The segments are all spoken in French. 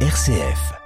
RCF.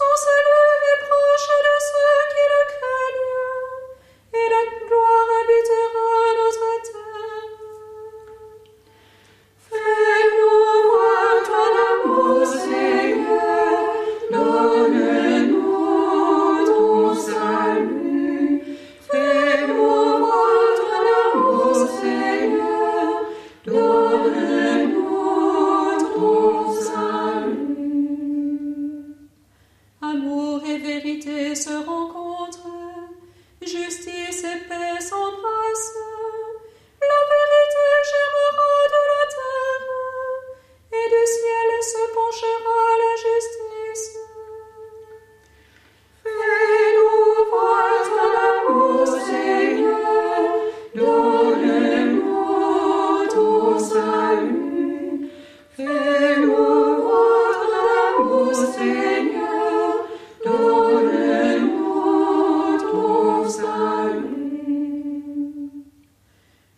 So.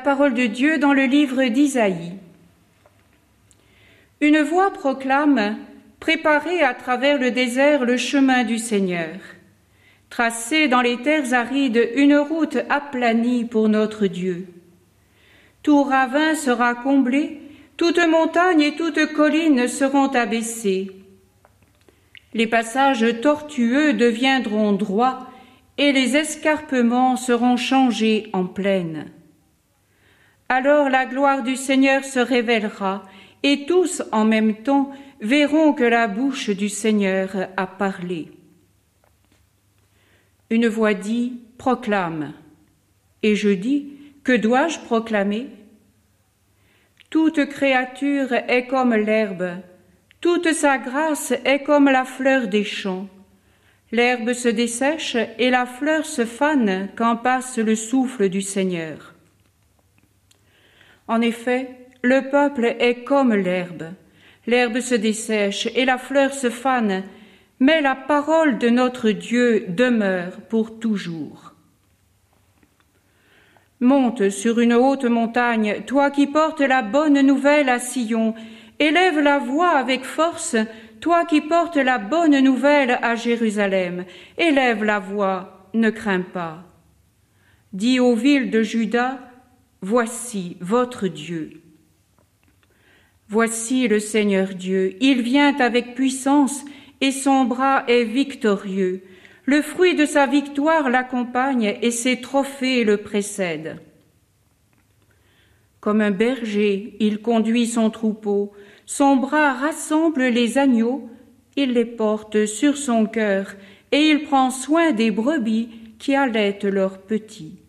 parole de Dieu dans le livre d'Isaïe. Une voix proclame Préparez à travers le désert le chemin du Seigneur. Tracez dans les terres arides une route aplanie pour notre Dieu. Tout ravin sera comblé, toute montagne et toute colline seront abaissées. Les passages tortueux deviendront droits et les escarpements seront changés en plaine. Alors la gloire du Seigneur se révélera, et tous en même temps verront que la bouche du Seigneur a parlé. Une voix dit, proclame. Et je dis, que dois-je proclamer? Toute créature est comme l'herbe, toute sa grâce est comme la fleur des champs. L'herbe se dessèche et la fleur se fane quand passe le souffle du Seigneur. En effet, le peuple est comme l'herbe. L'herbe se dessèche et la fleur se fane, mais la parole de notre Dieu demeure pour toujours. Monte sur une haute montagne, toi qui portes la bonne nouvelle à Sion, élève la voix avec force, toi qui portes la bonne nouvelle à Jérusalem, élève la voix, ne crains pas. Dis aux villes de Juda, Voici votre Dieu. Voici le Seigneur Dieu, il vient avec puissance et son bras est victorieux. Le fruit de sa victoire l'accompagne et ses trophées le précèdent. Comme un berger, il conduit son troupeau, son bras rassemble les agneaux, il les porte sur son cœur, et il prend soin des brebis qui allaitent leurs petits.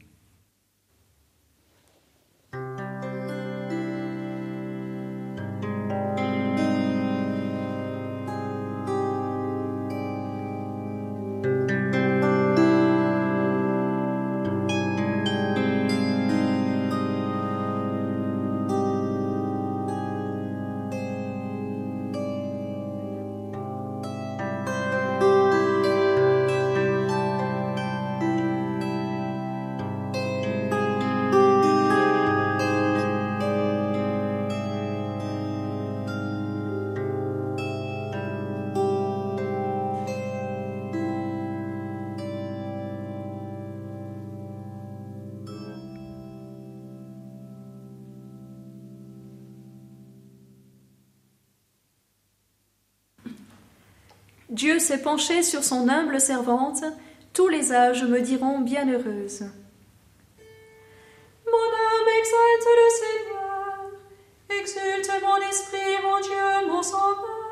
Dieu s'est penché sur son humble servante, tous les âges me diront bienheureuse. Mon âme exalte le Seigneur, exulte mon esprit, mon Dieu, mon sauveur.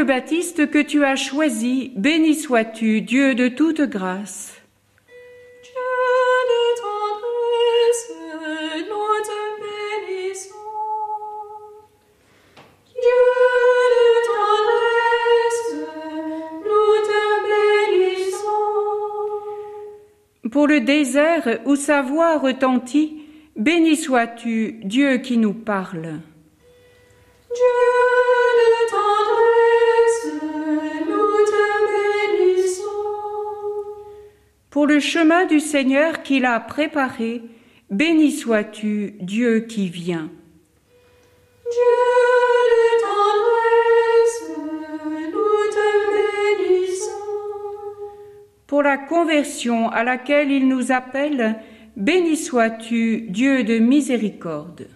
Le Baptiste que tu as choisi, béni sois-tu, Dieu de toute grâce. Dieu de tendresse, nous te bénissons. Dieu de tendresse, nous te bénissons. Pour le désert où sa voix retentit, béni sois-tu, Dieu qui nous parle. Dieu Pour le chemin du Seigneur qu'il a préparé, béni sois-tu, Dieu qui vient. Dieu de tendresse, nous te bénissons. Pour la conversion à laquelle il nous appelle, béni sois-tu, Dieu de miséricorde.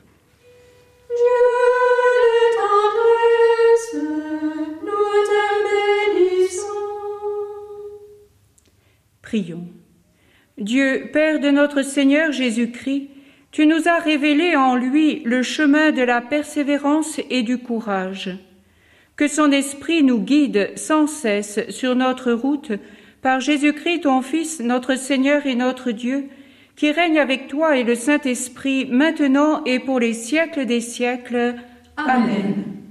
Dieu, Père de notre Seigneur Jésus-Christ, tu nous as révélé en lui le chemin de la persévérance et du courage. Que son esprit nous guide sans cesse sur notre route par Jésus-Christ ton Fils, notre Seigneur et notre Dieu, qui règne avec toi et le Saint-Esprit maintenant et pour les siècles des siècles. Amen.